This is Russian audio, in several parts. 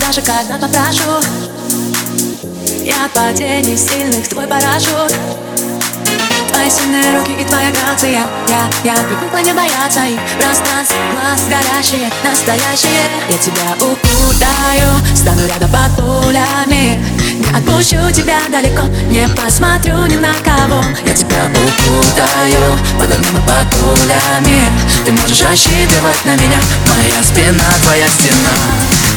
даже когда попрошу Я от падений сильных твой парашют Твои сильные руки и твоя грация. Я, я привыкла не бояться их. Пространств, глаз горящие, настоящие. Я тебя укутаю, стану рядом под пулями. Не отпущу тебя далеко, не посмотрю ни на кого. Я тебя укутаю, под огнем и под пулями. Ты можешь рассчитывать на меня Моя спина, твоя стена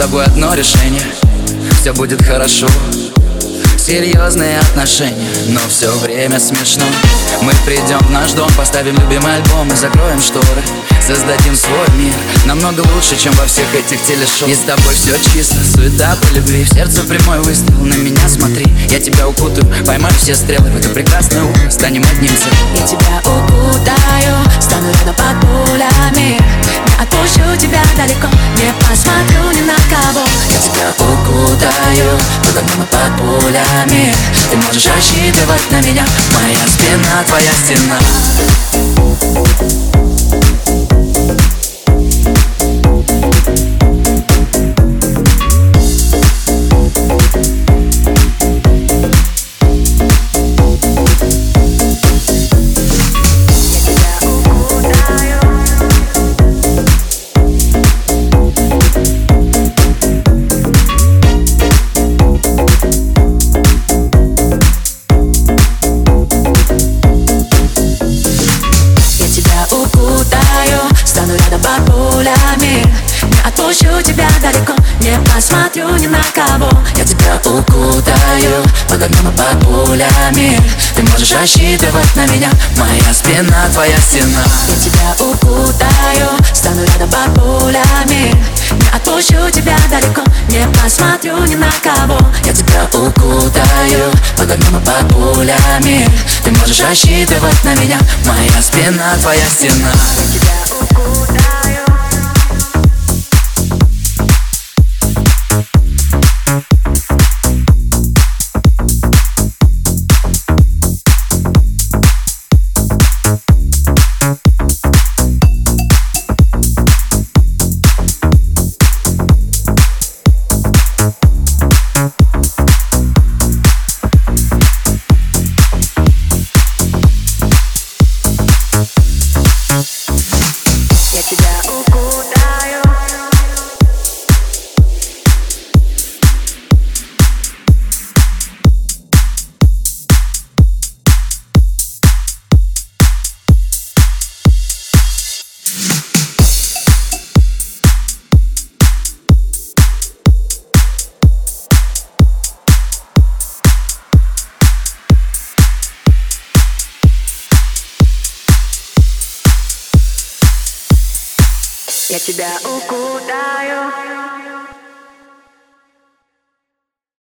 тобой одно решение. Все будет хорошо. Серьезные отношения, но все время смешно. Мы придем в наш дом, поставим любимый альбом и закроем шторы. Создадим свой мир, намного лучше, чем во всех этих телешоу. И с тобой все чисто, суета по любви. В сердце прямой выстрел, на меня смотри. Я тебя укутаю, поймаю все стрелы. В это прекрасное утро, станем одним целым. Я тебя укутаю, стану рядом под пулями. Не отпущу тебя далеко, не посмотрю под огнем и под пулями Ты можешь рассчитывать на меня. Моя спина, твоя стена отпущу тебя далеко Не посмотрю ни на кого. Я тебя укутаю Под огнем и под пулями Ты можешь рассчитывать на меня Моя спина, твоя стена. Я тебя укутаю укутаю и под пулями Ты можешь рассчитывать на меня Моя спина, твоя стена. Я тебя укутаю Я тебя укутаю